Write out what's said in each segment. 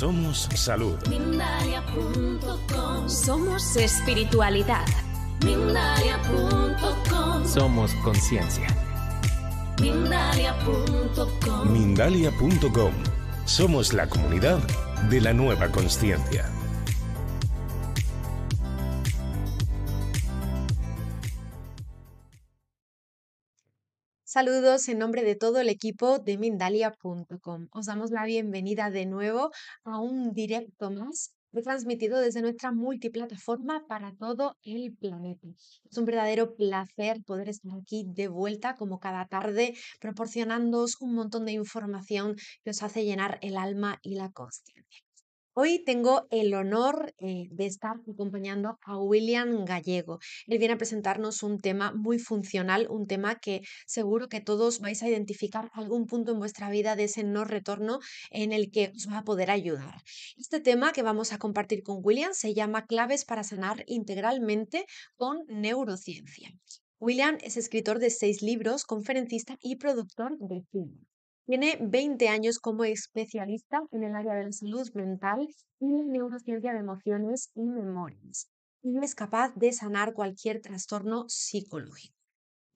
Somos salud. Somos espiritualidad. Somos conciencia. Mindalia.com. Somos la comunidad de la nueva conciencia. Saludos en nombre de todo el equipo de Mindalia.com. Os damos la bienvenida de nuevo a un directo más transmitido desde nuestra multiplataforma para todo el planeta. Es un verdadero placer poder estar aquí de vuelta como cada tarde, proporcionándoos un montón de información que os hace llenar el alma y la conciencia. Hoy tengo el honor eh, de estar acompañando a William Gallego. Él viene a presentarnos un tema muy funcional, un tema que seguro que todos vais a identificar algún punto en vuestra vida de ese no retorno en el que os va a poder ayudar. Este tema que vamos a compartir con William se llama Claves para sanar integralmente con neurociencia. William es escritor de seis libros, conferencista y productor de cine. Tiene 20 años como especialista en el área de la salud mental y la neurociencia de emociones y memorias. Y es capaz de sanar cualquier trastorno psicológico.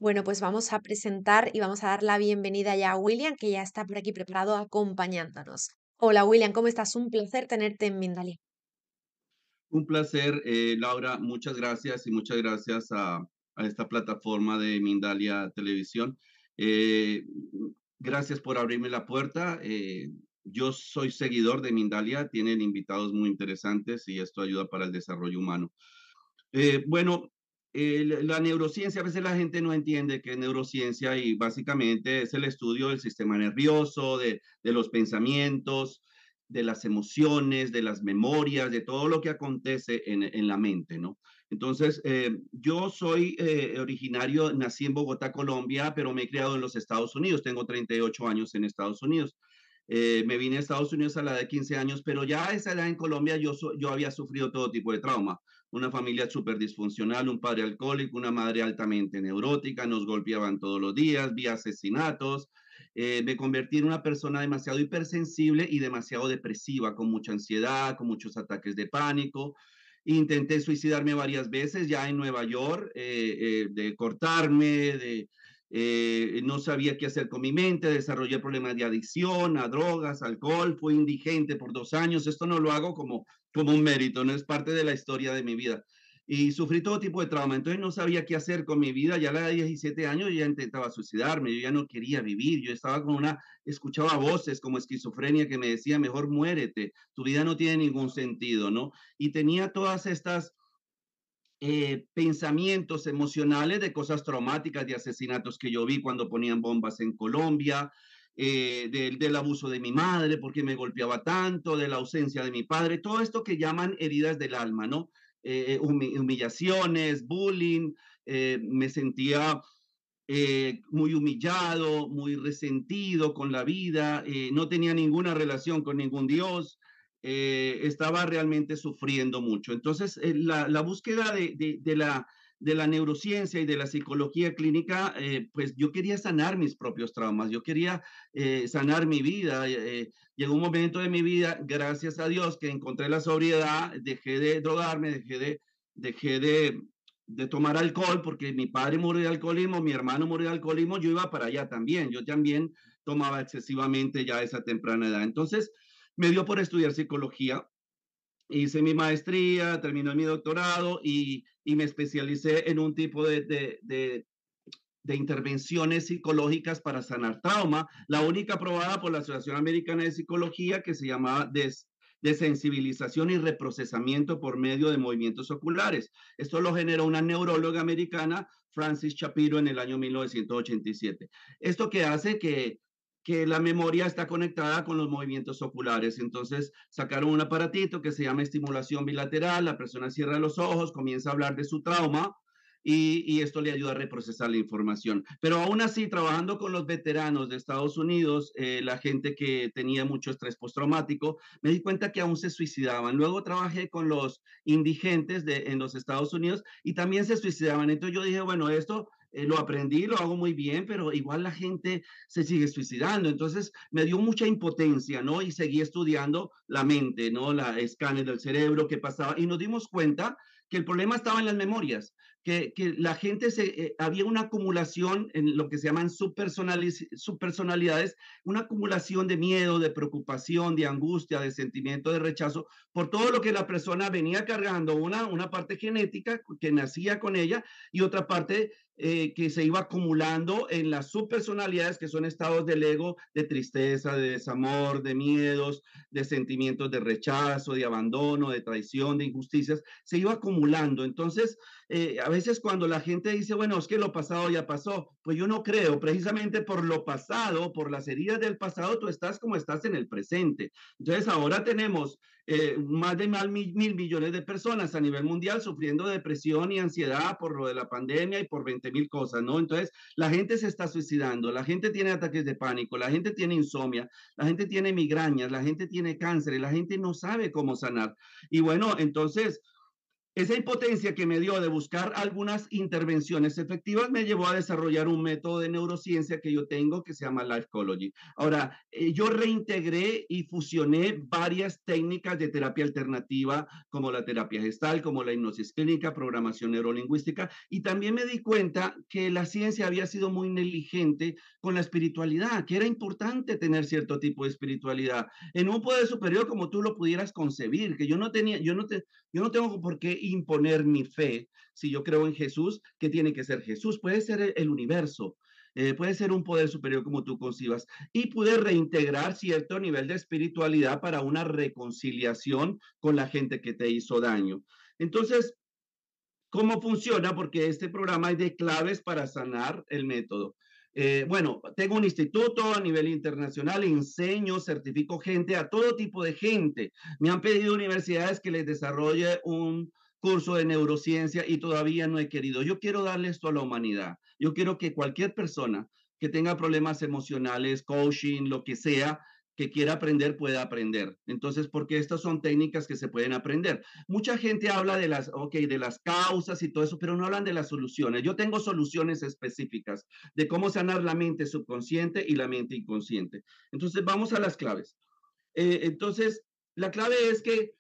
Bueno, pues vamos a presentar y vamos a dar la bienvenida ya a William, que ya está por aquí preparado acompañándonos. Hola William, ¿cómo estás? Un placer tenerte en Mindalia. Un placer, eh, Laura. Muchas gracias y muchas gracias a, esta plataforma de Mindalia Televisión. Eh, Gracias por abrirme la puerta. Eh, yo soy seguidor de Mindalia, tienen invitados muy interesantes y esto ayuda para el desarrollo humano. Eh, bueno, la neurociencia, a veces la gente no entiende que es neurociencia y básicamente es el estudio del sistema nervioso, de, los pensamientos, de las emociones, de las memorias, de todo lo que acontece en la mente, ¿no? Entonces, eh, yo soy eh, originario, nací en Bogotá, Colombia, pero me he criado en los Estados Unidos. Tengo 38 años en Estados Unidos. Eh, me vine a Estados Unidos a la edad de 15 años, pero ya a esa edad en Colombia yo, yo había sufrido todo tipo de trauma. Una familia súper disfuncional, un padre alcohólico, una madre altamente neurótica, nos golpeaban todos los días, vi asesinatos. me convertí en una persona demasiado hipersensible y demasiado depresiva, con mucha ansiedad, con muchos ataques de pánico. Intenté suicidarme varias veces ya en Nueva York, eh, eh, de cortarme, de, eh, no sabía qué hacer con mi mente, desarrollé problemas de adicción a drogas, alcohol, fui indigente por dos años. Esto no lo hago como, como un mérito, no es parte de la historia de mi vida y sufrí todo tipo de trauma. Entonces no sabía qué hacer con mi vida. Ya a la de 17 años ya intentaba suicidarme, yo ya no quería vivir. Yo estaba con una, escuchaba voces como esquizofrenia que me decía, mejor muérete, tu vida no tiene ningún sentido, ¿no? Y tenía todas estas eh, pensamientos emocionales de cosas traumáticas, de asesinatos que yo vi cuando ponían bombas en Colombia. Eh, del, del abuso de mi madre, porque me golpeaba tanto, de la ausencia de mi padre, todo esto que llaman heridas del alma, ¿no? Eh, humillaciones, bullying, eh, me sentía eh, muy humillado, muy resentido con la vida, no tenía ninguna relación con ningún Dios, estaba realmente sufriendo mucho. Entonces, la, búsqueda de, de la de la neurociencia y de la psicología clínica, eh, pues yo quería sanar mis propios traumas, yo quería eh, sanar mi vida. Eh, llegó un momento de mi vida, gracias a Dios, que encontré la sobriedad, dejé de drogarme, dejé de, dejé de, de tomar alcohol, porque mi padre murió de alcoholismo, mi hermano murió de alcoholismo, yo iba para allá también, yo también tomaba excesivamente ya a esa temprana edad. Entonces, me dio por estudiar psicología, hice mi maestría, terminé mi doctorado y, me especialicé en un tipo de, de, intervenciones psicológicas para sanar trauma, la única aprobada por la Asociación Americana de Psicología que se llamaba des, sensibilización y reprocesamiento por medio de movimientos oculares. Esto lo generó una neuróloga americana, Francis Shapiro en el año 1987. Esto que hace que que la memoria está conectada con los movimientos oculares. Entonces sacaron un aparatito que se llama estimulación bilateral, la persona cierra los ojos, comienza a hablar de su trauma y, esto le ayuda a reprocesar la información. Pero aún así, trabajando con los veteranos de Estados Unidos, eh, la gente que tenía mucho estrés postraumático, me di cuenta que aún se suicidaban. Luego trabajé con los indigentes de, en los Estados Unidos y también se suicidaban. Entonces yo dije, bueno, esto eh, lo aprendí, lo hago muy bien, pero igual la gente se sigue suicidando. Entonces me dio mucha impotencia, ¿no? Y seguí estudiando la mente, ¿no? La escáner del cerebro, qué pasaba. Y nos dimos cuenta que el problema estaba en las memorias, que, que la gente se, eh, había una acumulación en lo que se llaman subpersonalidades, una acumulación de miedo, de preocupación, de angustia, de sentimiento de rechazo, por todo lo que la persona venía cargando, una, una parte genética que nacía con ella y otra parte eh, que se iba acumulando en las subpersonalidades, que son estados del ego de tristeza, de desamor, de miedos, de sentimientos de rechazo, de abandono, de traición, de injusticias, se iba acumulando. Entonces, eh, a veces cuando la gente dice, bueno, es que lo pasado ya pasó, pues yo no creo, precisamente por lo pasado, por las heridas del pasado, tú estás como estás en el presente. Entonces, ahora tenemos eh, más de mil, mil millones de personas a nivel mundial sufriendo depresión y ansiedad por lo de la pandemia y por 20 mil cosas, ¿no? Entonces, la gente se está suicidando, la gente tiene ataques de pánico, la gente tiene insomnia, la gente tiene migrañas, la gente tiene cáncer la gente no sabe cómo sanar. Y bueno, entonces, esa impotencia que me dio de buscar algunas intervenciones efectivas me llevó a desarrollar un método de neurociencia que yo tengo que se llama Life Ecology. Ahora, eh, yo reintegré y fusioné varias técnicas de terapia alternativa, como la terapia gestal, como la hipnosis clínica, programación neurolingüística, y también me di cuenta que la ciencia había sido muy negligente con la espiritualidad, que era importante tener cierto tipo de espiritualidad en un poder superior como tú lo pudieras concebir, que yo no tenía, yo no te, yo no tengo por qué imponer mi fe. Si yo creo en Jesús, ¿qué tiene que ser Jesús? Puede ser el universo, eh, puede ser un poder superior como tú concibas y puede reintegrar cierto nivel de espiritualidad para una reconciliación con la gente que te hizo daño. Entonces, ¿cómo funciona? Porque este programa es de claves para sanar el método. Eh, bueno, tengo un instituto a nivel internacional, enseño, certifico gente, a todo tipo de gente. Me han pedido universidades que les desarrolle un curso de neurociencia y todavía no he querido. Yo quiero darle esto a la humanidad. Yo quiero que cualquier persona que tenga problemas emocionales, coaching, lo que sea, que quiera aprender pueda aprender. Entonces, porque estas son técnicas que se pueden aprender. Mucha gente habla de las, ok, de las causas y todo eso, pero no hablan de las soluciones. Yo tengo soluciones específicas de cómo sanar la mente subconsciente y la mente inconsciente. Entonces, vamos a las claves. Eh, entonces, la clave es que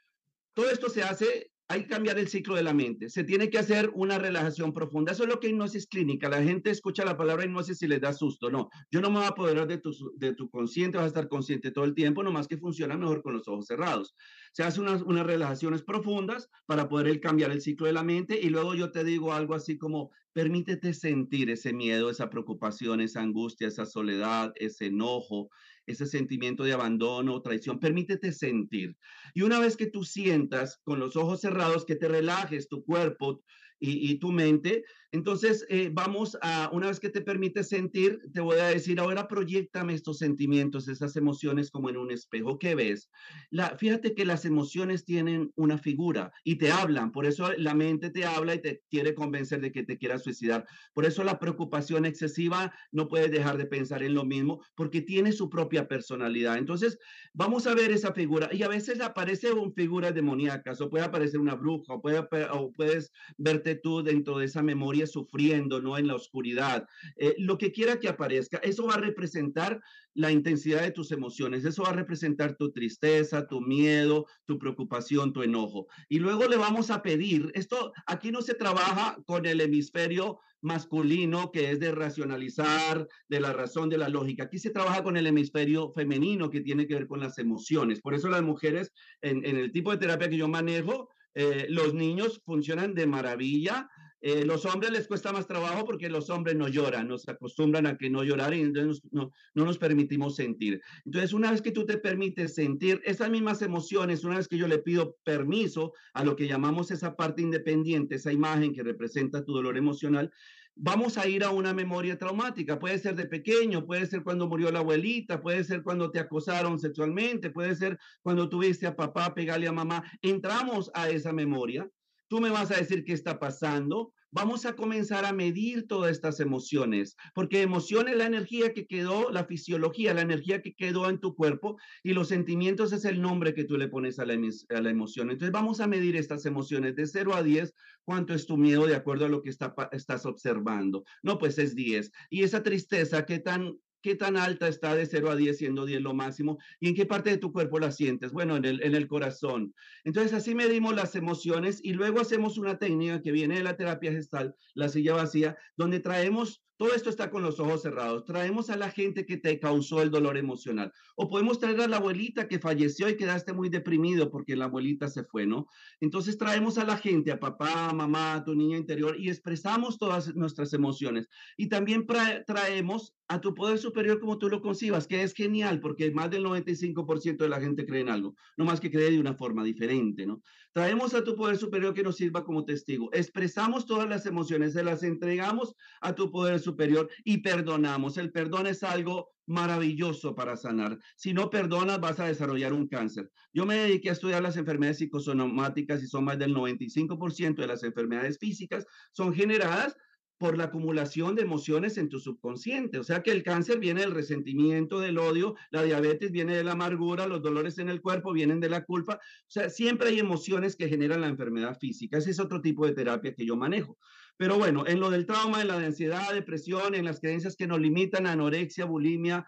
todo esto se hace hay que cambiar el ciclo de la mente. Se tiene que hacer una relajación profunda. Eso es lo que hipnosis clínica. La gente escucha la palabra hipnosis y les da susto. No, yo no me voy a apoderar de tu, de tu consciente, vas a estar consciente todo el tiempo, nomás que funciona mejor con los ojos cerrados. Se hace unas, unas relajaciones profundas para poder cambiar el ciclo de la mente y luego yo te digo algo así como, permítete sentir ese miedo, esa preocupación, esa angustia, esa soledad, ese enojo, ese sentimiento de abandono, traición, permítete sentir. Y una vez que tú sientas con los ojos cerrados, que te relajes tu cuerpo, y, tu mente. Entonces, eh, vamos a, una vez que te permite sentir, te voy a decir, ahora proyectame estos sentimientos, esas emociones como en un espejo. ¿Qué ves? La, fíjate que las emociones tienen una figura y te hablan. Por eso la mente te habla y te quiere convencer de que te quieras suicidar. Por eso la preocupación excesiva no puedes dejar de pensar en lo mismo porque tiene su propia personalidad. Entonces, vamos a ver esa figura y a veces aparece una figura demoníaca o puede aparecer una bruja o, puede, o puedes verte tú dentro de esa memoria sufriendo, ¿no? En la oscuridad. Eh, lo que quiera que aparezca, eso va a representar la intensidad de tus emociones, eso va a representar tu tristeza, tu miedo, tu preocupación, tu enojo. Y luego le vamos a pedir, esto aquí no se trabaja con el hemisferio masculino que es de racionalizar, de la razón, de la lógica. Aquí se trabaja con el hemisferio femenino que tiene que ver con las emociones. Por eso las mujeres en, el tipo de terapia que yo manejo, eh, los niños funcionan de maravilla. Eh, los hombres les cuesta más trabajo porque los hombres no lloran, nos acostumbran a que no llorar y entonces no, no nos permitimos sentir. Entonces, una vez que tú te permites sentir esas mismas emociones, una vez que yo le pido permiso a lo que llamamos esa parte independiente, esa imagen que representa tu dolor emocional, vamos a ir a una memoria traumática. Puede ser de pequeño, puede ser cuando murió la abuelita, puede ser cuando te acosaron sexualmente, puede ser cuando tuviste a papá pegarle a mamá. Entramos a esa memoria. Tú me vas a decir qué está pasando vamos a comenzar a medir todas estas emociones, porque emoción es la energía que quedó, la fisiología, la energía que quedó en tu cuerpo y los sentimientos es el nombre que tú le pones a la, a emoción. Entonces vamos a medir estas emociones de 0 a 10, cuánto es tu miedo de acuerdo a lo que está, estás observando. No, pues es 10. Y esa tristeza, ¿qué tan qué tan alta está de 0 a 10, siendo 10 lo máximo, y en qué parte de tu cuerpo la sientes. Bueno, en el, en el corazón. Entonces, así medimos las emociones y luego hacemos una técnica que viene de la terapia gestal, la silla vacía, donde traemos todo esto está con los ojos cerrados. Traemos a la gente que te causó el dolor emocional. O podemos traer a la abuelita que falleció y quedaste muy deprimido porque la abuelita se fue, ¿no? Entonces traemos a la gente, a papá, a mamá, a tu niña interior y expresamos todas nuestras emociones. Y también traemos a tu poder superior como tú lo concibas, que es genial porque más del 95% de la gente cree en algo, no más que cree de una forma diferente, ¿no? Traemos a tu poder superior que nos sirva como testigo. Expresamos todas las emociones, se las entregamos a tu poder superior y perdonamos. El perdón es algo maravilloso para sanar. Si no perdonas, vas a desarrollar un cáncer. Yo me dediqué a estudiar las enfermedades psicosomáticas y son más del 95% de las enfermedades físicas son generadas por la acumulación de emociones en tu subconsciente. O sea que el cáncer viene del resentimiento, del odio, la diabetes viene de la amargura, los dolores en el cuerpo vienen de la culpa. O sea, siempre hay emociones que generan la enfermedad física. Ese es otro tipo de terapia que yo manejo. Pero bueno, en lo del trauma, en la ansiedad, depresión, en las creencias que nos limitan, anorexia, bulimia,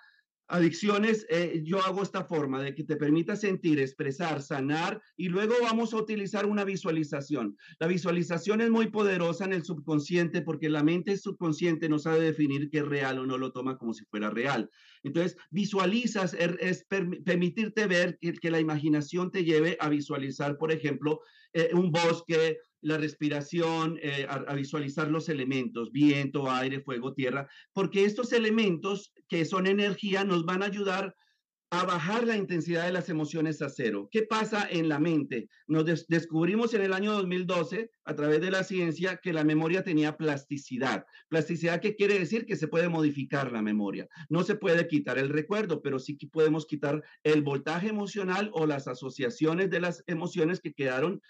adicciones, eh, yo hago esta forma de que te permita sentir, expresar, sanar y luego vamos a utilizar una visualización. La visualización es muy poderosa en el subconsciente porque la mente subconsciente no sabe definir qué es real o no lo toma como si fuera real. Entonces, visualizas, er, es, permitirte ver que, la imaginación te lleve a visualizar, por ejemplo, eh, un bosque, la respiración, eh, a, visualizar los elementos, viento, aire, fuego, tierra, porque estos elementos que son energía nos van a ayudar a bajar la intensidad de las emociones a cero. ¿Qué pasa en la mente? Nos descubrimos en el año 2012 a través de la ciencia que la memoria tenía plasticidad. Plasticidad que quiere decir que se puede modificar la memoria. No se puede quitar el recuerdo, pero sí que podemos quitar el voltaje emocional o las asociaciones de las emociones que quedaron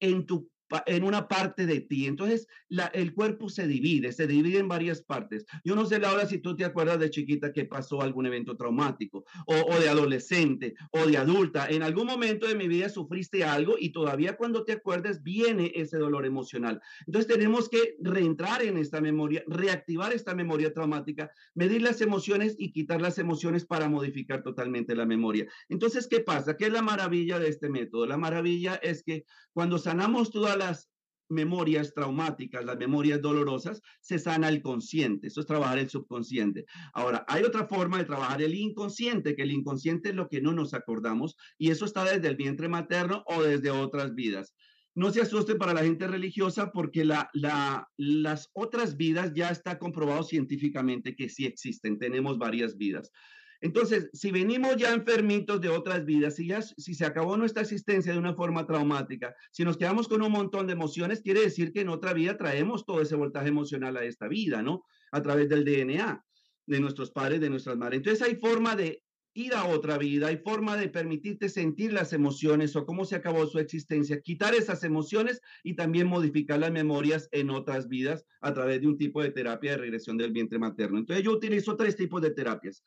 en tu en una parte de ti. Entonces, la, el cuerpo se divide, se divide en varias partes. Yo no sé, Laura, si tú te acuerdas de chiquita que pasó algún evento traumático, o, o, de adolescente, o de adulta. En algún momento de mi vida sufriste algo y todavía cuando te acuerdes viene ese dolor emocional. Entonces, tenemos que reentrar en esta memoria, reactivar esta memoria traumática, medir las emociones y quitar las emociones para modificar totalmente la memoria. Entonces, ¿qué pasa? ¿Qué es la maravilla de este método? La maravilla es que cuando sanamos toda las memorias traumáticas, las memorias dolorosas, se sana el consciente. Eso es trabajar el subconsciente. Ahora, hay otra forma de trabajar el inconsciente, que el inconsciente es lo que no nos acordamos y eso está desde el vientre materno o desde otras vidas. No se asuste para la gente religiosa porque la, la, las otras vidas ya está comprobado científicamente que sí existen. Tenemos varias vidas. Entonces, si venimos ya enfermitos de otras vidas, si ya si se acabó nuestra existencia de una forma traumática, si nos quedamos con un montón de emociones, quiere decir que en otra vida traemos todo ese voltaje emocional a esta vida, ¿no? A través del DNA de nuestros padres, de nuestras madres. Entonces, hay forma de ir a otra vida, hay forma de permitirte sentir las emociones o cómo se acabó su existencia, quitar esas emociones y también modificar las memorias en otras vidas a través de un tipo de terapia de regresión del vientre materno. Entonces yo utilizo tres tipos de terapias.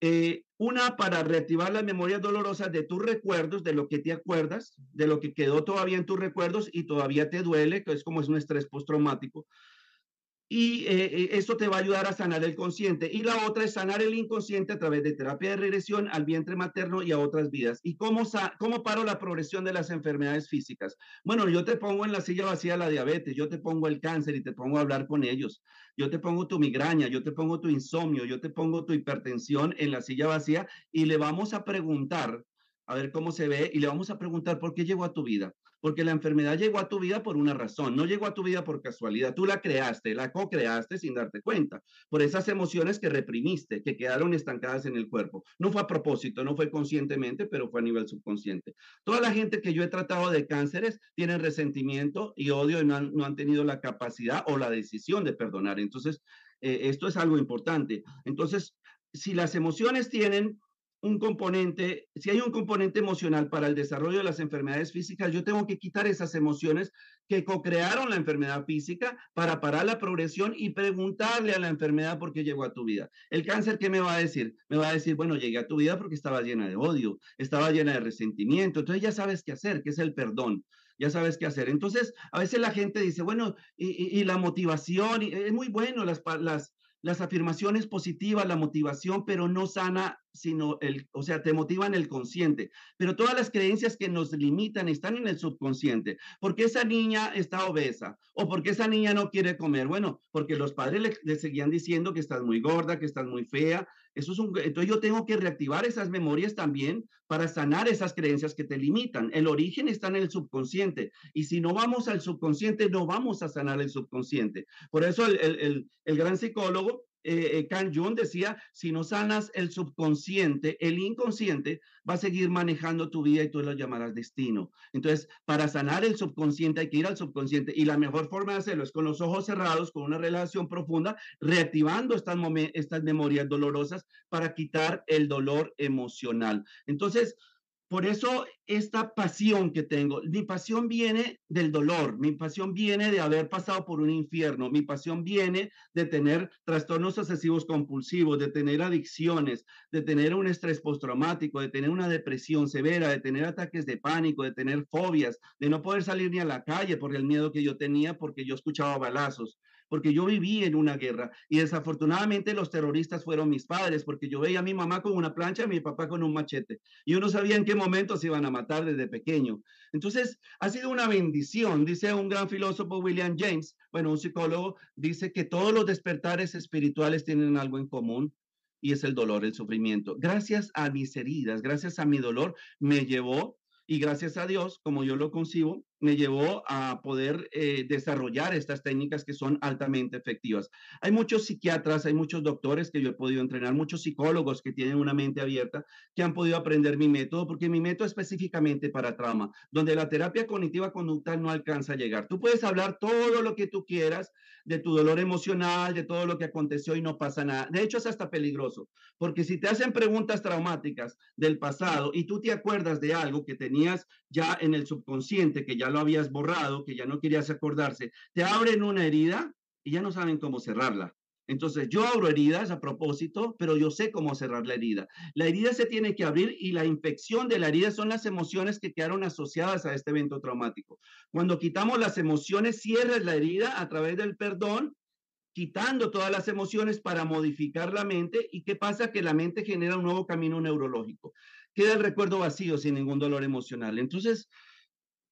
Eh, una para reactivar las memorias dolorosas de tus recuerdos, de lo que te acuerdas, de lo que quedó todavía en tus recuerdos y todavía te duele, que es como es un estrés postraumático y eh, eh, eso te va a ayudar a sanar el consciente. Y la otra es sanar el inconsciente a través de terapia de regresión al vientre materno y a otras vidas. ¿Y cómo, cómo paro la progresión de las enfermedades físicas? Bueno, yo te pongo en la silla vacía la diabetes, yo te pongo el cáncer y te pongo a hablar con ellos. Yo te pongo tu migraña, yo te pongo tu insomnio, yo te pongo tu hipertensión en la silla vacía y le vamos a preguntar, a ver cómo se ve, y le vamos a preguntar por qué llegó a tu vida porque la enfermedad llegó a tu vida por una razón, no llegó a tu vida por casualidad, tú la creaste, la co-creaste sin darte cuenta, por esas emociones que reprimiste, que quedaron estancadas en el cuerpo. No fue a propósito, no fue conscientemente, pero fue a nivel subconsciente. Toda la gente que yo he tratado de cánceres tiene resentimiento y odio y no han, no han tenido la capacidad o la decisión de perdonar. Entonces, eh, esto es algo importante. Entonces, si las emociones tienen un componente, si hay un componente emocional para el desarrollo de las enfermedades físicas, yo tengo que quitar esas emociones que co-crearon la enfermedad física para parar la progresión y preguntarle a la enfermedad por qué llegó a tu vida. El cáncer, ¿qué me va a decir? Me va a decir, bueno, llegué a tu vida porque estaba llena de odio, estaba llena de resentimiento, entonces ya sabes qué hacer, que es el perdón ya sabes qué hacer. Entonces, a veces la gente dice, bueno, y, la motivación, y es muy bueno las, las, las afirmaciones positivas, la motivación, pero no sana, sino el, o sea, te motivan el consciente. Pero todas las creencias que nos limitan están en el subconsciente. porque esa niña está obesa? ¿O porque esa niña no quiere comer? Bueno, porque los padres le, le seguían diciendo que estás muy gorda, que estás muy fea, entonces yo tengo que reactivar esas memorias también para sanar esas creencias que te limitan. El origen está en el subconsciente y si no vamos al subconsciente, no vamos a sanar el subconsciente. Por eso el gran psicólogo eh, eh, Can decía, si no sanas el subconsciente, el inconsciente va a seguir manejando tu vida y tú lo llamarás destino. Entonces, para sanar el subconsciente hay que ir al subconsciente y la mejor forma de hacerlo es con los ojos cerrados, con una relación profunda, reactivando estas memorias dolorosas para quitar el dolor emocional. Entonces, por eso esta pasión que tengo, mi pasión viene del dolor, mi pasión viene de haber pasado por un infierno, mi pasión viene de tener trastornos obsesivos compulsivos, de tener adicciones, de tener un estrés postraumático, de tener una depresión severa, de tener ataques de pánico, de tener fobias, de no poder salir ni a la calle por el miedo que yo tenía porque yo escuchaba balazos porque yo viví en una guerra y desafortunadamente los terroristas fueron mis padres, porque yo veía a mi mamá con una plancha y a mi papá con un machete. Y yo no sabía en qué momento se iban a matar desde pequeño. Entonces, ha sido una bendición, dice un gran filósofo, William James, bueno, un psicólogo, dice que todos los despertares espirituales tienen algo en común y es el dolor, el sufrimiento. Gracias a mis heridas, gracias a mi dolor, me llevó y gracias a Dios, como yo lo concibo, me llevó a poder eh, desarrollar estas técnicas que son altamente efectivas. Hay muchos psiquiatras, hay muchos doctores que yo he podido entrenar, muchos psicólogos que tienen una mente abierta, que han podido aprender mi método, porque mi método es específicamente para trauma, donde la terapia cognitiva conductal no alcanza a llegar. Tú puedes hablar todo lo que tú quieras de tu dolor emocional, de todo lo que aconteció y no pasa nada. De hecho, es hasta peligroso, porque si te hacen preguntas traumáticas del pasado y tú te acuerdas de algo que tenías ya en el subconsciente, que ya lo habías borrado, que ya no querías acordarse, te abren una herida y ya no saben cómo cerrarla. Entonces, yo abro heridas a propósito, pero yo sé cómo cerrar la herida. La herida se tiene que abrir y la infección de la herida son las emociones que quedaron asociadas a este evento traumático. Cuando quitamos las emociones, cierras la herida a través del perdón, quitando todas las emociones para modificar la mente. ¿Y qué pasa? Que la mente genera un nuevo camino neurológico. Queda el recuerdo vacío sin ningún dolor emocional. Entonces,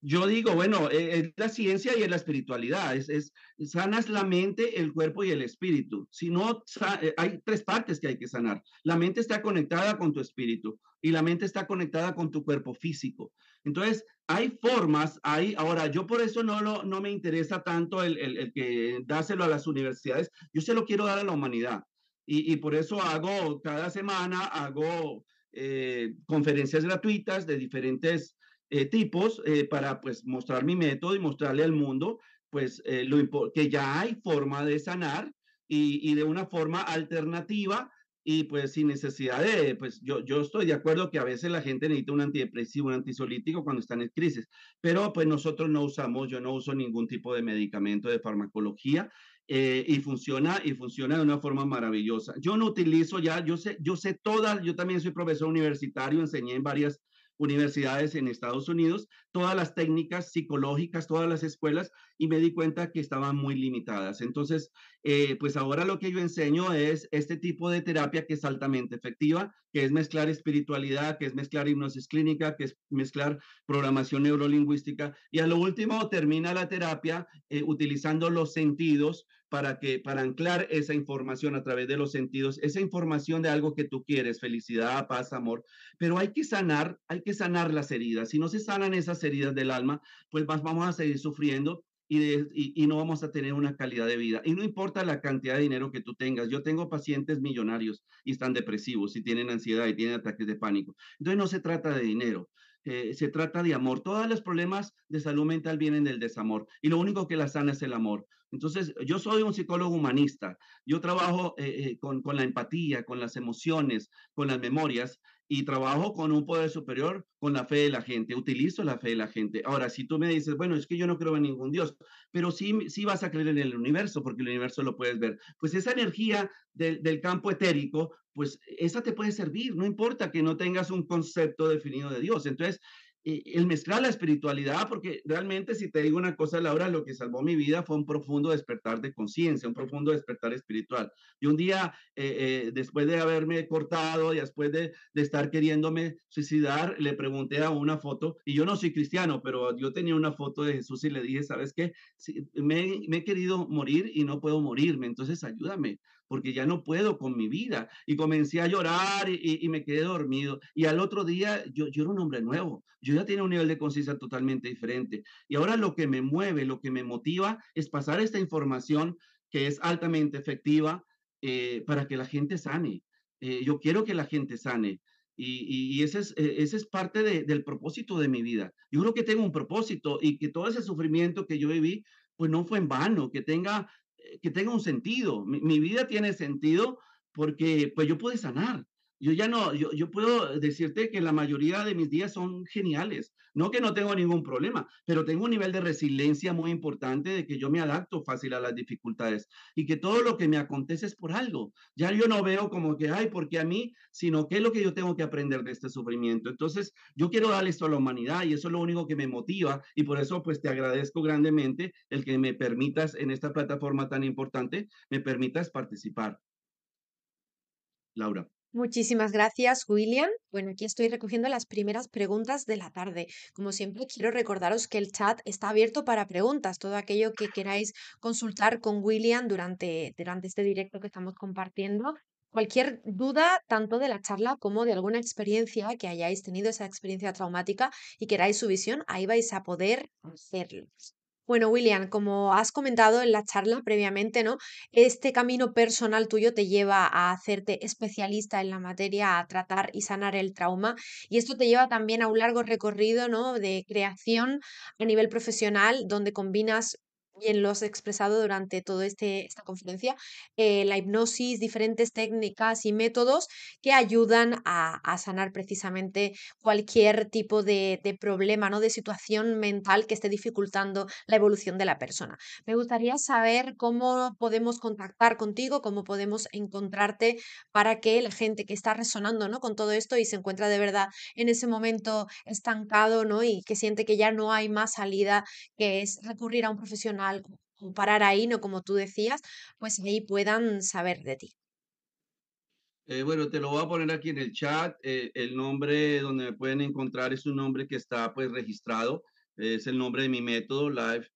yo digo, bueno, e, es la ciencia y es la espiritualidad, es, es, sanas la mente, el cuerpo y el espíritu. Si no, eh, hay tres partes que hay que sanar. La mente está conectada con tu espíritu y la mente está conectada con tu cuerpo físico. Entonces, hay formas, hay, ahora, yo por eso no, lo, no me interesa tanto el, el, el que dáselo a las universidades, yo se lo quiero dar a la humanidad. Y, y por eso hago, cada semana hago eh, conferencias gratuitas de diferentes eh, tipos eh, para pues mostrar mi método y mostrarle al mundo pues eh, lo que ya hay forma de sanar y, y, de una forma alternativa y pues sin necesidad de, pues yo, yo estoy de acuerdo que a veces la gente necesita un antidepresivo, un antisolítico cuando están en crisis, pero pues nosotros no usamos, yo no uso ningún tipo de medicamento de farmacología eh, y funciona y funciona de una forma maravillosa. Yo no utilizo ya, yo sé, yo sé todas, yo también soy profesor universitario, enseñé en varias universidades en Estados Unidos, todas las técnicas psicológicas, todas las escuelas, y me di cuenta que estaban muy limitadas. Entonces, eh, pues ahora lo que yo enseño es este tipo de terapia que es altamente efectiva, que es mezclar espiritualidad, que es mezclar hipnosis clínica, que es mezclar programación neurolingüística, y a lo último termina la terapia eh, utilizando los sentidos para que para anclar esa información a través de los sentidos, esa información de algo que tú quieres, felicidad, paz, amor, pero hay que sanar, hay que sanar las heridas. Si no se sanan esas heridas del alma, pues vamos a seguir sufriendo y, y, no vamos a tener una calidad de vida. Y no importa la cantidad de dinero que tú tengas. Yo tengo pacientes millonarios y están depresivos y tienen ansiedad y tienen ataques de pánico. Entonces no se trata de dinero. Eh, se trata de amor. Todos los problemas de salud mental vienen del desamor y lo único que la sana es el amor. Entonces, yo soy un psicólogo humanista. Yo trabajo eh, eh, con, con la empatía, con las emociones, con las memorias y trabajo con un poder superior, con la fe de la gente, utilizo la fe de la gente. Ahora, si tú me dices, bueno, es que yo no creo en ningún Dios, pero sí, sí vas a creer en el universo, porque el universo lo puedes ver, pues esa energía del, del campo etérico, pues esa te puede servir, no importa que no tengas un concepto definido de Dios. Entonces, el mezclar la espiritualidad, porque realmente si te digo una cosa, Laura, lo que salvó mi vida fue un profundo despertar de conciencia, un profundo despertar espiritual. Y un día, eh, eh, después de haberme cortado y después de, estar queriéndome suicidar, le pregunté a una foto, y yo no soy cristiano, pero yo tenía una foto de Jesús y le dije, ¿sabes qué? me, me he querido morir y no puedo morirme, entonces ayúdame porque ya no puedo con mi vida. Y comencé a llorar y, y me quedé dormido. Y al otro día yo, yo era un hombre nuevo. Yo ya tenía un nivel de conciencia totalmente diferente. Y ahora lo que me mueve, lo que me motiva es pasar esta información que es altamente efectiva eh, para que la gente sane. Eh, yo quiero que la gente sane. Y, y ese, es, eh, ese es parte de, del propósito de mi vida. Yo creo que tengo un propósito y que todo ese sufrimiento que yo viví, pues no fue en vano, que tenga que tenga un sentido. Mi, mi, vida tiene sentido porque pues yo pude sanar. Yo ya no, yo, yo puedo decirte que la mayoría de mis días son geniales. No que no tengo ningún problema, pero tengo un nivel de resiliencia muy importante de que yo me adapto fácil a las dificultades y que todo lo que me acontece es por algo. Ya yo no veo como que, ay, porque a mí, sino qué es lo que yo tengo que aprender de este sufrimiento. Entonces, yo quiero darle esto a la humanidad y eso es lo único que me motiva y por eso pues te agradezco grandemente el que me permitas en esta plataforma tan importante, me permitas participar. Laura. Muchísimas gracias, William. Bueno, aquí estoy recogiendo las primeras preguntas de la tarde. Como siempre, quiero recordaros que el chat está abierto para preguntas, todo aquello que queráis consultar con William durante, durante este directo que estamos compartiendo. Cualquier duda, tanto de la charla como de alguna experiencia que hayáis tenido, esa experiencia traumática y queráis su visión, ahí vais a poder hacerlo. Bueno, William, como has comentado en la charla previamente, ¿no? Este camino personal tuyo te lleva a hacerte especialista en la materia, a tratar y sanar el trauma, y esto te lleva también a un largo recorrido, ¿no? De creación a nivel profesional, donde combinas bien lo has expresado durante toda este, esta conferencia, eh, la hipnosis, diferentes técnicas y métodos que ayudan a, sanar precisamente cualquier tipo de, de, problema, ¿no? de situación mental que esté dificultando la evolución de la persona. Me gustaría saber cómo podemos contactar contigo, cómo podemos encontrarte para que la gente que está resonando ¿no? con todo esto y se encuentra de verdad en ese momento estancado ¿no? y que siente que ya no hay más salida, que es recurrir a un profesional o parar ahí, no como tú decías, pues ahí puedan saber de ti. Eh, bueno, te lo voy a poner aquí en el chat. Eh, el nombre donde me pueden encontrar es un nombre que está pues registrado. es el nombre de mi método, Life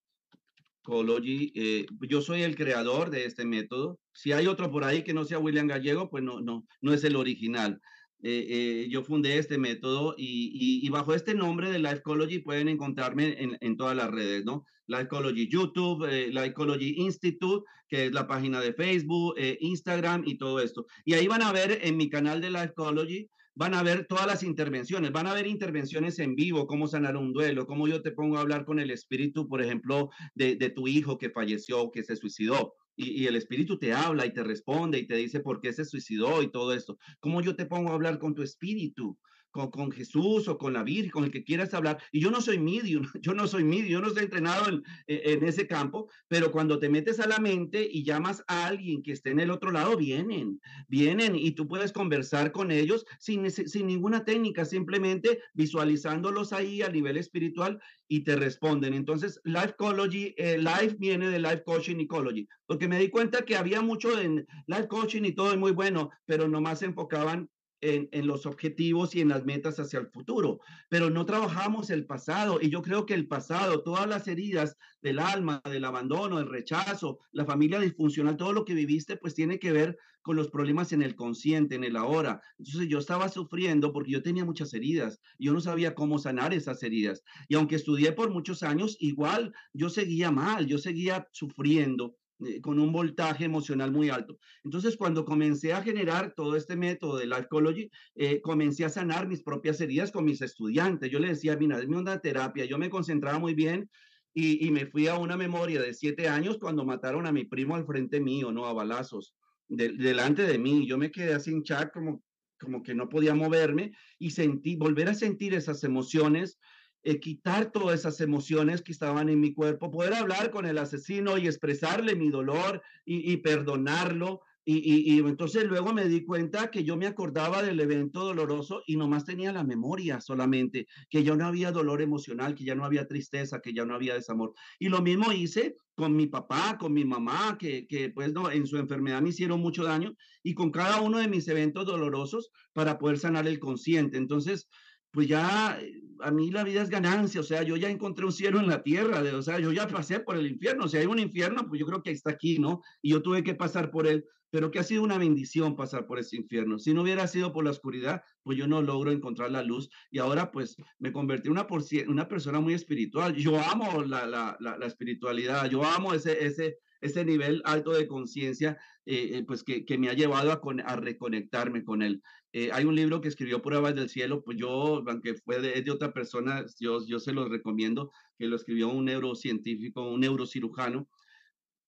Ecology. Eh, yo soy el creador de este método. Si hay otro por ahí que no sea William Gallego, pues no, no, no es el original. Eh, eh, yo fundé este método y, bajo este nombre de Life Ecology pueden encontrarme en, en todas las redes, ¿no? Life Ecology YouTube, eh, Life Ecology Institute, que es la página de Facebook, eh, Instagram y todo esto. Y ahí van a ver en mi canal de Life Ecology, van a ver todas las intervenciones, van a ver intervenciones en vivo, cómo sanar un duelo, cómo yo te pongo a hablar con el espíritu, por ejemplo, de, de tu hijo que falleció, que se suicidó y, el espíritu te habla y te responde y te dice por qué se suicidó y todo esto. ¿Cómo yo te pongo a hablar con tu espíritu? Con, con, Jesús o con la Virgen, con el que quieras hablar. Y yo no soy medium, yo no soy medium, yo no estoy entrenado en, en, ese campo, pero cuando te metes a la mente y llamas a alguien que esté en el otro lado, vienen, vienen y tú puedes conversar con ellos sin, sin ninguna técnica, simplemente visualizándolos ahí a nivel espiritual y te responden. Entonces, Life Ecology, eh, Life viene de Life Coaching Ecology, porque me di cuenta que había mucho en Life Coaching y todo es muy bueno, pero nomás se enfocaban en, los objetivos y en las metas hacia el futuro, pero no trabajamos el pasado y yo creo que el pasado, todas las heridas del alma, del abandono, el rechazo, la familia disfuncional, todo lo que viviste, pues tiene que ver con los problemas en el consciente, en el ahora. Entonces yo estaba sufriendo porque yo tenía muchas heridas, yo no sabía cómo sanar esas heridas. Y aunque estudié por muchos años, igual yo seguía mal, yo seguía sufriendo con un voltaje emocional muy alto. Entonces, cuando comencé a generar todo este método de Life Ecology, eh, comencé a sanar mis propias heridas con mis estudiantes. Yo les decía, mira, es una terapia. Yo me concentraba muy bien y, y, me fui a una memoria de siete años cuando mataron a mi primo al frente mío, ¿no? A balazos, delante de mí. Yo me quedé así en chat como, como que no podía moverme y sentí, volver a sentir esas emociones eh, quitar todas esas emociones que estaban en mi cuerpo, poder hablar con el asesino y expresarle mi dolor y, perdonarlo. Y, y, entonces luego me di cuenta que yo me acordaba del evento doloroso y nomás tenía la memoria solamente, que ya no había dolor emocional, que ya no había tristeza, que ya no había desamor. Y lo mismo hice con mi papá, con mi mamá, que, que pues no, en su enfermedad me hicieron mucho daño, y con cada uno de mis eventos dolorosos para poder sanar el consciente. Entonces, pues ya eh, a mí la vida es ganancia, o sea, yo ya encontré un cielo en la tierra, o sea, yo ya pasé por el infierno, sea, hay un infierno, pues yo creo que está aquí, ¿no? Y yo tuve que pasar por él, pero que ha sido una bendición pasar por ese infierno. Si no hubiera sido por la oscuridad, pues yo no logro encontrar la luz y ahora pues me convertí en una, una persona muy espiritual. Yo amo la, la, la, espiritualidad, yo amo ese, ese, ese nivel alto de conciencia, eh, eh, pues que, me ha llevado a, reconectarme con él. Eh, hay un libro que escribió Pruebas del Cielo, pues yo, aunque fue de, de, otra persona, yo, yo se lo recomiendo, que lo escribió un neurocientífico, un neurocirujano,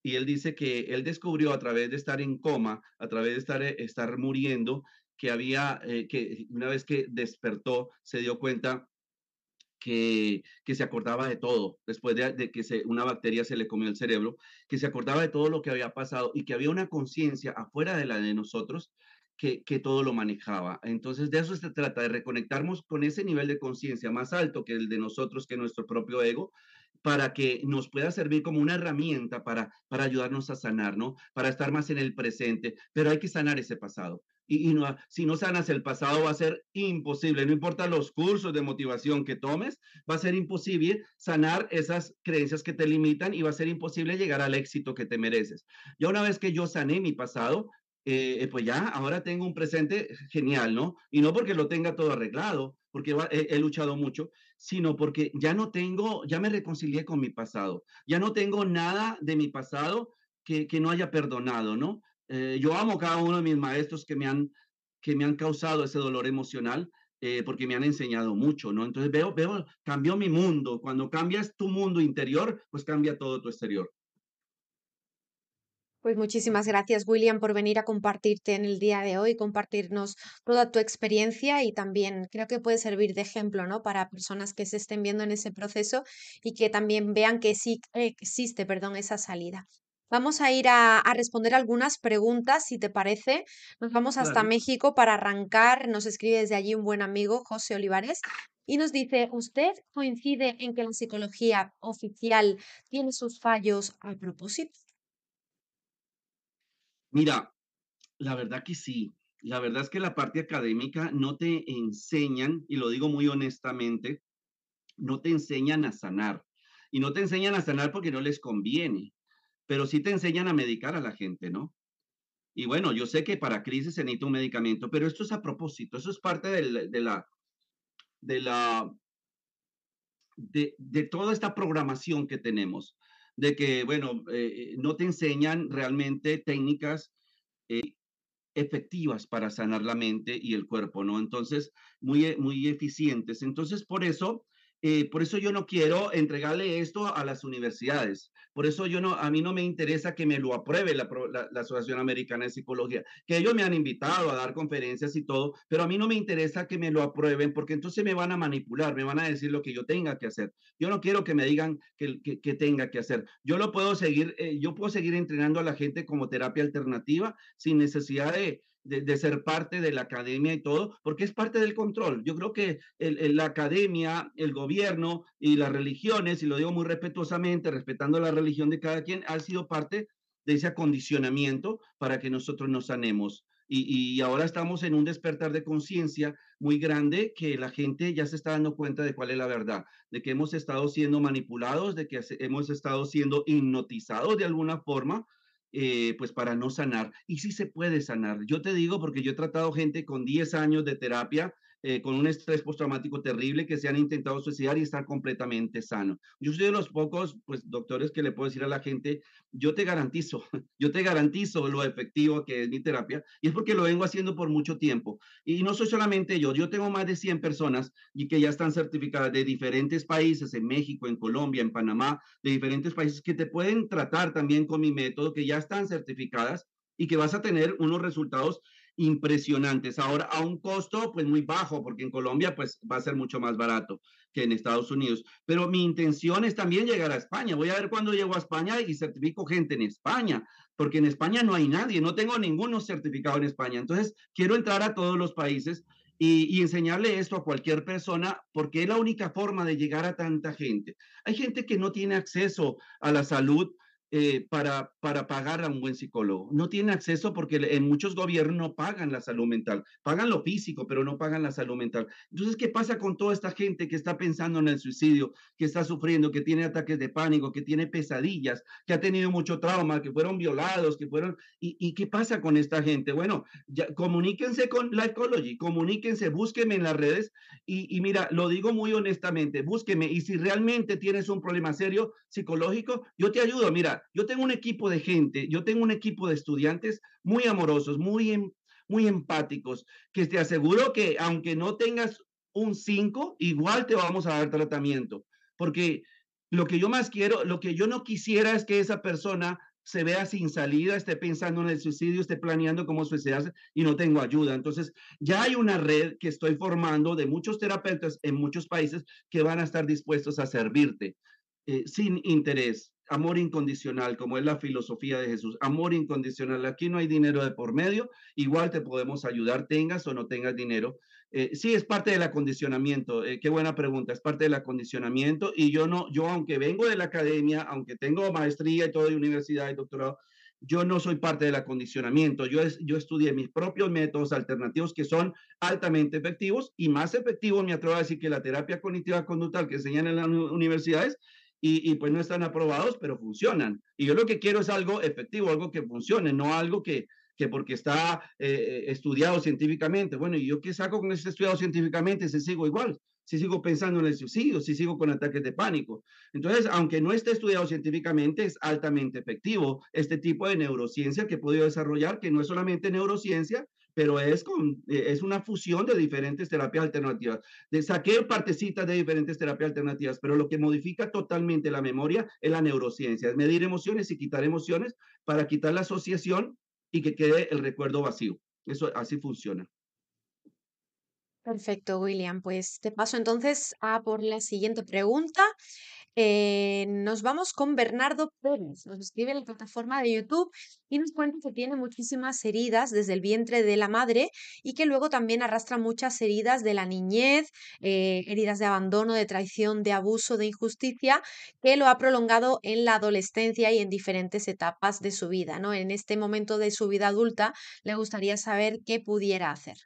y él dice que él descubrió a través de estar en coma, a través de estar, estar muriendo, que había, que una vez que despertó, se dio cuenta que, que, se acordaba de todo, después de, que una bacteria se le comió el cerebro, que se acordaba de todo lo que había pasado y que había una conciencia afuera de la de nosotros que, que, todo lo manejaba. Entonces, de eso se trata, de reconectarnos con ese nivel de conciencia más alto que el de nosotros, que nuestro propio ego, para que nos pueda servir como una herramienta para, para ayudarnos a sanar, ¿no? Para estar más en el presente, pero hay que sanar ese pasado. Y, no, si no sanas el pasado va a ser imposible, no importa los cursos de motivación que tomes, va a ser imposible sanar esas creencias que te limitan y va a ser imposible llegar al éxito que te mereces. Ya una vez que yo sané mi pasado, eh, eh, pues ya ahora tengo un presente genial, ¿no? Y no porque lo tenga todo arreglado, porque he, luchado mucho, sino porque ya no tengo, ya me reconcilié con mi pasado, ya no tengo nada de mi pasado que no haya perdonado, ¿no? Eh, yo amo cada uno de mis maestros que me han, que me han causado ese dolor emocional, porque me han enseñado mucho, ¿no? Entonces veo, veo, cambió mi mundo. Cuando cambias tu mundo interior, pues cambia todo tu exterior. Pues muchísimas gracias, William, por venir a compartirte en el día de hoy, compartirnos toda tu experiencia y también creo que puede servir de ejemplo, ¿no? Para personas que se estén viendo en ese proceso y que también vean que sí existe, perdón, esa salida. Vamos a ir a, responder algunas preguntas, si te parece. Nos vamos hasta México para arrancar. Nos escribe desde allí un buen amigo, José Olivares, y nos dice, ¿usted coincide en que la psicología oficial tiene sus fallos a propósito? Mira, la verdad que sí. La verdad es que la parte académica no te enseñan, y lo digo muy honestamente, no te enseñan a sanar. Y no te enseñan a sanar porque no les conviene, pero sí te enseñan a medicar a la gente, ¿no? Y bueno, yo sé que para crisis se necesita un medicamento, pero esto es a propósito, eso es parte de la, de la, de, toda esta programación que tenemos de que, bueno, eh, no te enseñan realmente técnicas eh, efectivas para sanar la mente y el cuerpo, ¿no? Entonces, muy, muy eficientes. Entonces, por eso eh, por eso yo no quiero entregarle esto a las universidades. Por eso yo no, a mí no me interesa que me lo apruebe la, la, Asociación Americana de Psicología, que ellos me han invitado a dar conferencias y todo, pero a mí no me interesa que me lo aprueben porque entonces me van a manipular, me van a decir lo que yo tenga que hacer. Yo no quiero que me digan que, que, tenga que hacer. Yo lo puedo seguir, eh, yo puedo seguir entrenando a la gente como terapia alternativa sin necesidad de, de, ser parte de la academia y todo, porque es parte del control. Yo creo que el, la academia, el gobierno y las religiones, y lo digo muy respetuosamente, respetando la religión de cada quien, ha sido parte de ese acondicionamiento para que nosotros nos sanemos. Y, y, ahora estamos en un despertar de conciencia muy grande que la gente ya se está dando cuenta de cuál es la verdad, de que hemos estado siendo manipulados, de que hemos estado siendo hipnotizados de alguna forma, eh, pues para no sanar. Y sí se puede sanar. Yo te digo porque yo he tratado gente con 10 años de terapia eh, con un estrés postraumático terrible que se han intentado suicidar y estar completamente sano. Yo soy de los pocos, pues, doctores que le puedo decir a la gente, yo te garantizo, yo te garantizo lo efectivo que es mi terapia y es porque lo vengo haciendo por mucho tiempo. Y no soy solamente yo, yo tengo más de 100 personas y que ya están certificadas de diferentes países, en México, en Colombia, en Panamá, de diferentes países que te pueden tratar también con mi método, que ya están certificadas y que vas a tener unos resultados impresionantes. Ahora a un costo pues muy bajo, porque en Colombia pues va a ser mucho más barato que en Estados Unidos. Pero mi intención es también llegar a España. Voy a ver cuándo llego a España y certifico gente en España, porque en España no hay nadie, no tengo ninguno certificado en España. Entonces quiero entrar a todos los países y, y, enseñarle esto a cualquier persona porque es la única forma de llegar a tanta gente. Hay gente que no tiene acceso a la salud eh, para, para pagar a un buen psicólogo. No tiene acceso porque en muchos gobiernos no pagan la salud mental, pagan lo físico, pero no pagan la salud mental. Entonces, ¿qué pasa con toda esta gente que está pensando en el suicidio, que está sufriendo, que tiene ataques de pánico, que tiene pesadillas, que ha tenido mucho trauma, que fueron violados, que fueron... ¿Y, qué pasa con esta gente? Bueno, ya, comuníquense con la Ecology, comuníquense, búsquenme en las redes y, y mira, lo digo muy honestamente, búsqueme y si realmente tienes un problema serio psicológico, yo te ayudo. Mira, yo tengo un equipo de gente, yo tengo un equipo de estudiantes muy amorosos, muy, em, muy empáticos, que te aseguro que aunque no tengas un 5, igual te vamos a dar tratamiento, porque lo que yo más quiero, lo que yo no quisiera es que esa persona se vea sin salida, esté pensando en el suicidio, esté planeando cómo suicidarse y no tengo ayuda. Entonces, ya hay una red que estoy formando de muchos terapeutas en muchos países que van a estar dispuestos a servirte eh, sin interés amor incondicional, como es la filosofía de Jesús, amor incondicional. Aquí no hay dinero de por medio, igual te podemos ayudar, tengas o no tengas dinero. Eh, sí, es parte del acondicionamiento. Eh, qué buena pregunta, es parte del acondicionamiento. Y yo no, yo aunque vengo de la academia, aunque tengo maestría y todo de universidad y doctorado, yo no soy parte del acondicionamiento. Yo, yo estudié mis propios métodos alternativos que son altamente efectivos y más efectivos, me atrevo a decir, que la terapia cognitiva conductual que enseñan en las universidades y, pues no están aprobados, pero funcionan. Y yo lo que quiero es algo efectivo, algo que funcione, no algo que, que porque está eh, estudiado científicamente. Bueno, ¿y yo qué saco con ese estudiado científicamente si sigo igual? Si sigo pensando en el suicidio, si sigo con ataques de pánico. Entonces, aunque no esté estudiado científicamente, es altamente efectivo este tipo de neurociencia que he podido desarrollar, que no es solamente neurociencia, pero es, con, eh, es una fusión de diferentes terapias alternativas. De, saqué partecitas de diferentes terapias alternativas, pero lo que modifica totalmente la memoria es la neurociencia, es medir emociones y quitar emociones para quitar la asociación y que quede el recuerdo vacío. Eso así funciona. Perfecto, William. Pues te paso entonces a por la siguiente pregunta. Eh, nos vamos con Bernardo Pérez. Nos escribe en la plataforma de YouTube y nos cuenta que tiene muchísimas heridas desde el vientre de la madre y que luego también arrastra muchas heridas de la niñez, eh, heridas de abandono, de traición, de abuso, de injusticia, que lo ha prolongado en la adolescencia y en diferentes etapas de su vida. ¿no? En este momento de su vida adulta le gustaría saber qué pudiera hacer.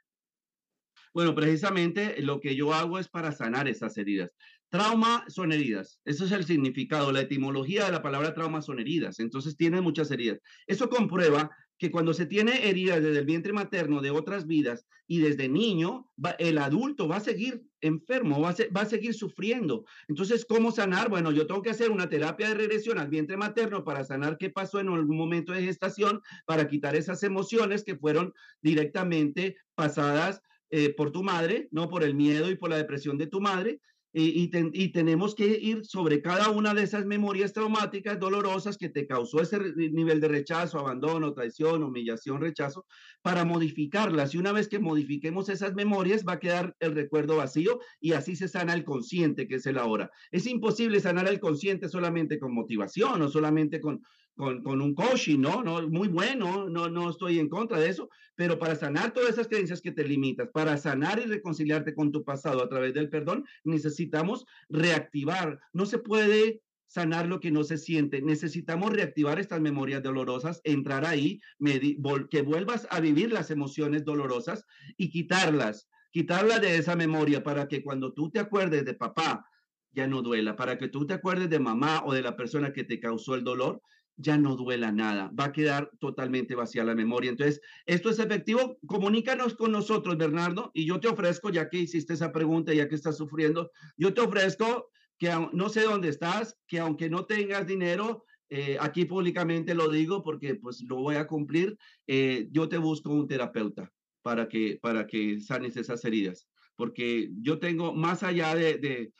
Bueno, precisamente lo que yo hago es para sanar esas heridas. Trauma son heridas. Eso es el significado. La etimología de la palabra trauma son heridas. Entonces tiene muchas heridas. Eso comprueba que cuando se tiene heridas desde el vientre materno de otras vidas y desde niño, el adulto va a seguir enfermo, va a, seguir sufriendo. Entonces, ¿cómo sanar? Bueno, yo tengo que hacer una terapia de regresión al vientre materno para sanar qué pasó en algún momento de gestación, para quitar esas emociones que fueron directamente pasadas eh, por tu madre, no por el miedo y por la depresión de tu madre y, y, tenemos que ir sobre cada una de esas memorias traumáticas dolorosas que te causó ese nivel de rechazo, abandono, traición, humillación, rechazo, para modificarlas. Y una vez que modifiquemos esas memorias, va a quedar el recuerdo vacío y así se sana el consciente, que es el ahora. Es imposible sanar el consciente solamente con motivación o solamente con, con, con, un coaching, ¿no? ¿no? Muy bueno, no, no estoy en contra de eso, pero para sanar todas esas creencias que te limitas, para sanar y reconciliarte con tu pasado a través del perdón, necesitamos reactivar. No se puede sanar lo que no se siente. Necesitamos reactivar estas memorias dolorosas, entrar ahí, que vuelvas a vivir las emociones dolorosas y quitarlas, quitarlas de esa memoria para que cuando tú te acuerdes de papá, ya no duela, para que tú te acuerdes de mamá o de la persona que te causó el dolor, ya no duela nada, va a quedar totalmente vacía la memoria. Entonces, ¿esto es efectivo? Comunícanos con nosotros, Bernardo, y yo te ofrezco, ya que hiciste esa pregunta, ya que estás sufriendo, yo te ofrezco que no sé dónde estás, que aunque no tengas dinero, eh, aquí públicamente lo digo porque pues lo voy a cumplir, eh, yo te busco un terapeuta para que, para que sanes esas heridas, porque yo tengo más allá de de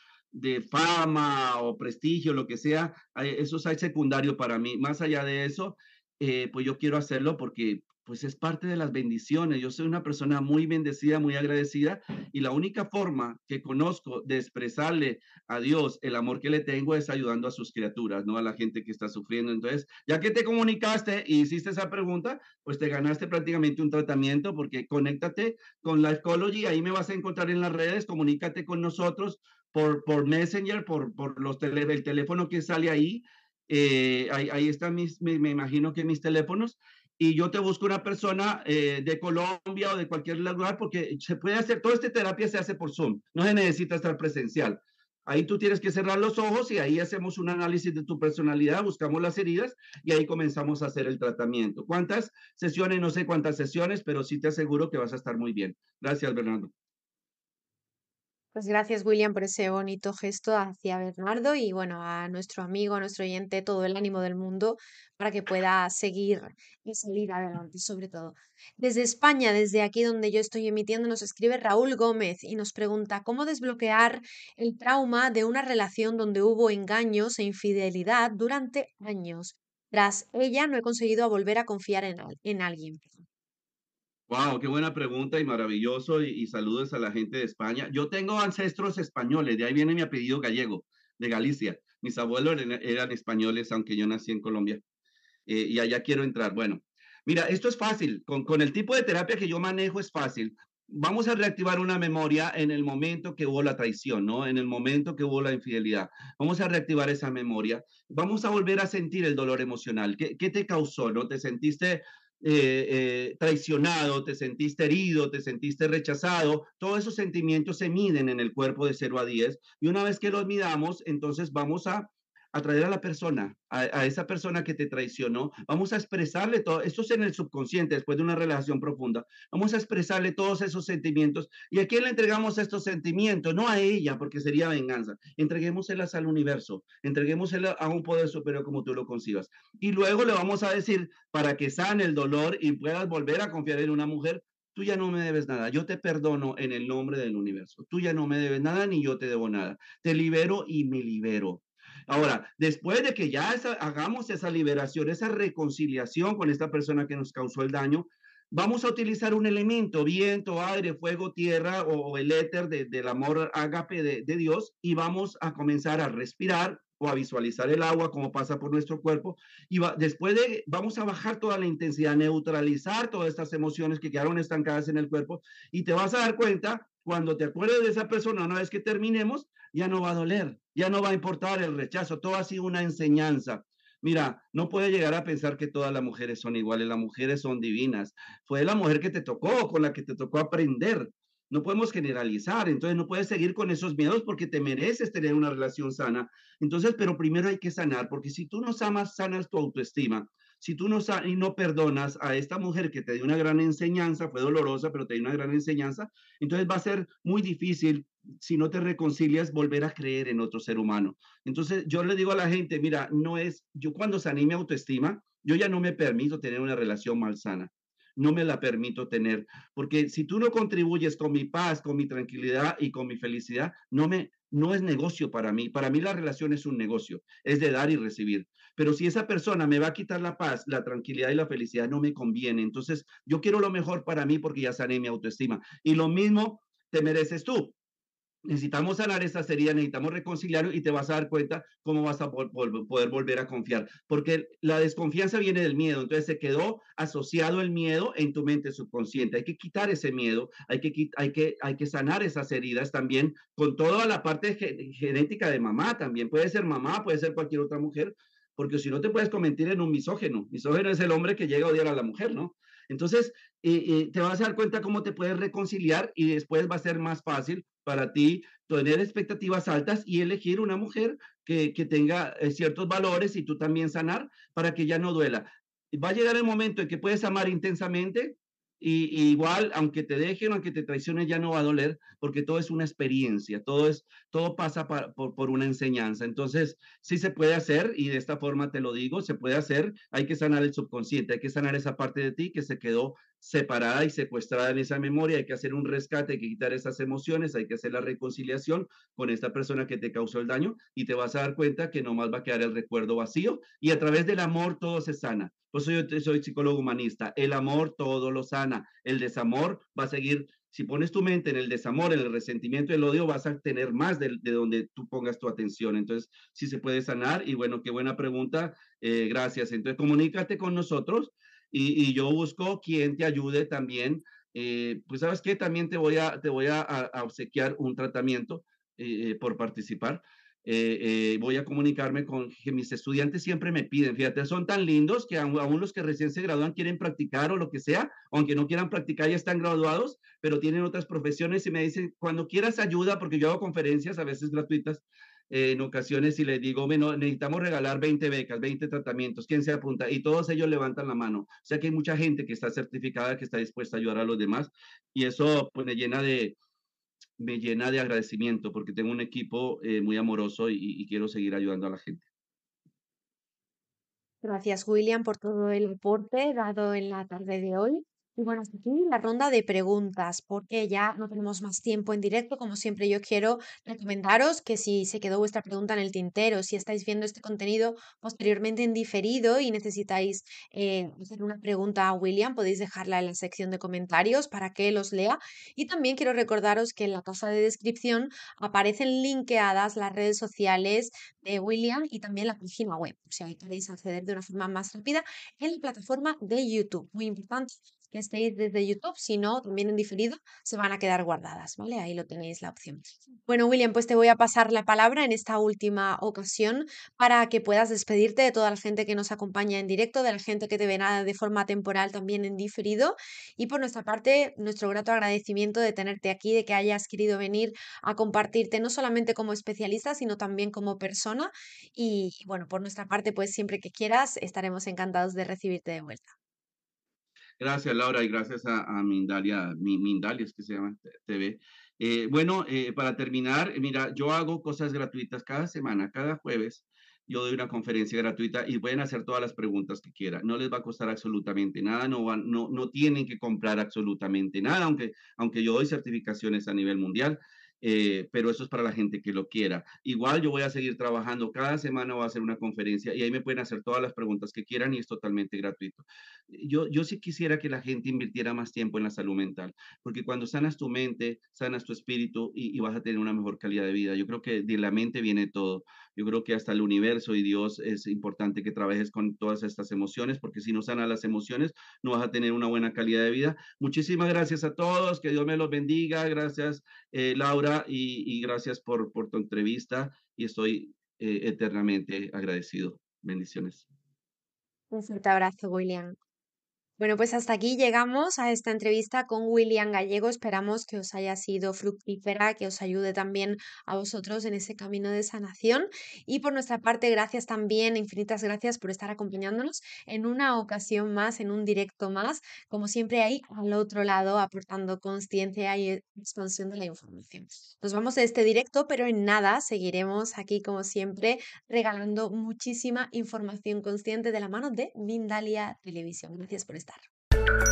fama o prestigio, lo que sea, eso es secundario para mí. Más allá de eso, eh, pues yo quiero hacerlo porque pues es parte de las bendiciones. Yo soy una persona muy bendecida, muy agradecida y la única forma que conozco de expresarle a Dios el amor que le tengo es ayudando a sus criaturas, no a la gente que está sufriendo. Entonces, ya que te comunicaste y hiciste esa pregunta, pues te ganaste prácticamente un tratamiento porque conéctate con la Ecology, ahí me vas a encontrar en las redes, comunícate con nosotros por, por Messenger, por, por los tele, el teléfono que sale ahí. Eh, ahí, ahí están mis, me, me, imagino que mis teléfonos y yo te busco una persona eh, de Colombia o de cualquier lugar porque se puede hacer, toda esta terapia se hace por Zoom, no se necesita estar presencial. Ahí tú tienes que cerrar los ojos y ahí hacemos un análisis de tu personalidad, buscamos las heridas y ahí comenzamos a hacer el tratamiento. ¿Cuántas sesiones? No sé cuántas sesiones, pero sí te aseguro que vas a estar muy bien. Gracias, Bernardo. Pues gracias, William, por ese bonito gesto hacia Bernardo y bueno, a nuestro amigo, a nuestro oyente, todo el ánimo del mundo para que pueda seguir y salir adelante, sobre todo. Desde España, desde aquí donde yo estoy emitiendo, nos escribe Raúl Gómez y nos pregunta cómo desbloquear el trauma de una relación donde hubo engaños e infidelidad durante años. Tras ella, no he conseguido volver a confiar en, en alguien. Wow, qué buena pregunta y maravilloso. Y, saludos a la gente de España. Yo tengo ancestros españoles, de ahí viene mi apellido gallego, de Galicia. Mis abuelos eran, españoles, aunque yo nací en Colombia. Eh, y allá quiero entrar. Bueno, mira, esto es fácil. Con, con el tipo de terapia que yo manejo es fácil. Vamos a reactivar una memoria en el momento que hubo la traición, ¿no? En el momento que hubo la infidelidad. Vamos a reactivar esa memoria. Vamos a volver a sentir el dolor emocional. ¿Qué, qué te causó, no? ¿Te sentiste eh, eh, traicionado, te sentiste herido, te sentiste rechazado, todos esos sentimientos se miden en el cuerpo de 0 a 10 y una vez que los midamos, entonces vamos a atraer a la persona, a, esa persona que te traicionó, vamos a expresarle todo, esto es en el subconsciente, después de una relación profunda, vamos a expresarle todos esos sentimientos. ¿Y a quién le entregamos estos sentimientos? No a ella, porque sería venganza. Entreguémoselas al universo, entreguémoselas a un poder superior como tú lo concibas. Y luego le vamos a decir, para que sane el dolor y puedas volver a confiar en una mujer, tú ya no me debes nada, yo te perdono en el nombre del universo, tú ya no me debes nada ni yo te debo nada, te libero y me libero. Ahora, después de que ya hagamos esa liberación, esa reconciliación con esta persona que nos causó el daño, vamos a utilizar un elemento, viento, aire, fuego, tierra o, el éter del amor ágape de, Dios y vamos a comenzar a respirar o a visualizar el agua como pasa por nuestro cuerpo y después de vamos a bajar toda la intensidad, neutralizar todas estas emociones que quedaron estancadas en el cuerpo y te vas a dar cuenta cuando te acuerdes de esa persona una vez que terminemos ya no va a doler, ya no va a importar el rechazo, todo ha sido una enseñanza. Mira, no puede llegar a pensar que todas las mujeres son iguales, las mujeres son divinas. Fue la mujer que te tocó, con la que te tocó aprender. No podemos generalizar, entonces no puedes seguir con esos miedos porque te mereces tener una relación sana. Entonces, pero primero hay que sanar, porque si tú no amas, sanas tu autoestima, si tú no, y no perdonas a esta mujer que te dio una gran enseñanza, fue dolorosa, pero te dio una gran enseñanza, entonces va a ser muy difícil si no te reconcilias, volver a creer en otro ser humano. Entonces, yo le digo a la gente, mira, no es, yo cuando sané mi autoestima, yo ya no me permito tener una relación malsana. No me la permito tener, porque si tú no contribuyes con mi paz, con mi tranquilidad y con mi felicidad, no me, no es negocio para mí. Para mí la relación es un negocio, es de dar y recibir. Pero si esa persona me va a quitar la paz, la tranquilidad y la felicidad, no me conviene. Entonces, yo quiero lo mejor para mí porque ya sané mi autoestima. Y lo mismo te mereces tú. Necesitamos sanar esa herida, necesitamos reconciliar y te vas a dar cuenta cómo vas a poder volver a confiar, porque la desconfianza viene del miedo, entonces se quedó asociado el miedo en tu mente subconsciente. Hay que quitar ese miedo, hay que, hay que, hay que sanar esas heridas también con toda la parte genética de mamá también. Puede ser mamá, puede ser cualquier otra mujer, porque si no te puedes convertir en un misógeno. Misógeno es el hombre que llega a odiar a la mujer, ¿no? Entonces, eh, eh, te vas a dar cuenta cómo te puedes reconciliar y después va a ser más fácil para ti tener expectativas altas y elegir una mujer que, que tenga eh, ciertos valores y tú también sanar para que ya no duela. Va a llegar el momento en que puedes amar intensamente y, igual, aunque te dejen, aunque te traicionen, ya no va a doler, porque todo es una experiencia, todo, es, todo pasa por, por, una enseñanza. Entonces, sí se puede hacer, y de esta forma te lo digo, se puede hacer, hay que sanar el subconsciente, hay que sanar esa parte de ti que se quedó separada y secuestrada en esa memoria, hay que hacer un rescate, hay que quitar esas emociones, hay que hacer la reconciliación con esta persona que te causó el daño y te vas a dar cuenta que nomás va a quedar el recuerdo vacío y a través del amor todo se sana. Por eso yo soy psicólogo humanista. El amor todo lo sana. El desamor va a seguir. Si pones tu mente en el desamor, en el resentimiento, el odio, vas a tener más de, donde tú pongas tu atención. Entonces, sí se puede sanar. Y bueno, qué buena pregunta. Eh, gracias. Entonces, comunícate con nosotros y, yo busco quien te ayude también. Eh, pues, ¿sabes qué? También te voy a, te voy a, obsequiar un tratamiento eh, por participar. Eh, eh, voy a comunicarme con que mis estudiantes siempre me piden, fíjate, son tan lindos que aún, los que recién se gradúan quieren practicar o lo que sea, aunque no quieran practicar ya están graduados, pero tienen otras profesiones y me dicen, cuando quieras ayuda, porque yo hago conferencias a veces gratuitas, eh, en ocasiones y les digo, bueno, necesitamos regalar 20 becas, 20 tratamientos, ¿quién se apunta? Y todos ellos levantan la mano. O sea que hay mucha gente que está certificada, que está dispuesta a ayudar a los demás y eso pues me llena de, me llena de agradecimiento porque tengo un equipo eh, muy amoroso y, quiero seguir ayudando a la gente. Gracias, William, por todo el aporte dado en la tarde de hoy. Y bueno, hasta aquí la ronda de preguntas, porque ya no tenemos más tiempo en directo. Como siempre, yo quiero recomendaros que si se quedó vuestra pregunta en el tintero, si estáis viendo este contenido posteriormente en diferido y necesitáis eh, hacer una pregunta a William, podéis dejarla en la sección de comentarios para que los lea. Y también quiero recordaros que en la caja de descripción aparecen linkeadas las redes sociales de William y también la página web, si ahí queréis acceder de una forma más rápida en la plataforma de YouTube. Muy importante que estéis desde YouTube, si no, también en diferido, se van a quedar guardadas, ¿vale? Ahí lo tenéis la opción. Bueno, William, pues te voy a pasar la palabra en esta última ocasión para que puedas despedirte de toda la gente que nos acompaña en directo, de la gente que te verá de forma temporal también en diferido. Y por nuestra parte, nuestro grato agradecimiento de tenerte aquí, de que hayas querido venir a compartirte no solamente como especialista, sino también como persona. Y bueno, por nuestra parte, pues siempre que quieras, estaremos encantados de recibirte de vuelta. Gracias, Laura, y gracias a, Mindalia, Mindalia es que se llama TV. Eh, bueno, eh, para terminar, mira, yo hago cosas gratuitas cada semana, cada jueves. Yo doy una conferencia gratuita y pueden hacer todas las preguntas que quieran. No les va a costar absolutamente nada, no, van, no, no tienen que comprar absolutamente nada, aunque, aunque yo doy certificaciones a nivel mundial. Eh, pero eso es para la gente que lo quiera. Igual yo voy a seguir trabajando, cada semana voy a hacer una conferencia y ahí me pueden hacer todas las preguntas que quieran y es totalmente gratuito. Yo, yo sí quisiera que la gente invirtiera más tiempo en la salud mental, porque cuando sanas tu mente, sanas tu espíritu y, y vas a tener una mejor calidad de vida. Yo creo que de la mente viene todo. Yo creo que hasta el universo y Dios es importante que trabajes con todas estas emociones, porque si no sanas las emociones, no vas a tener una buena calidad de vida. Muchísimas gracias a todos, que Dios me los bendiga. Gracias, eh, Laura, y, gracias por, por tu entrevista y estoy eh, eternamente agradecido. Bendiciones. Un fuerte abrazo, William. Bueno, pues hasta aquí llegamos a esta entrevista con William Gallego. Esperamos que os haya sido fructífera, que os ayude también a vosotros en ese camino de sanación. Y por nuestra parte, gracias también, infinitas gracias por estar acompañándonos en una ocasión más, en un directo más, como siempre ahí al otro lado, aportando conciencia y expansión de la información. Nos vamos de este directo, pero en nada seguiremos aquí, como siempre, regalando muchísima información consciente de la mano de Mindalia Televisión. Gracias por estar. bienestar.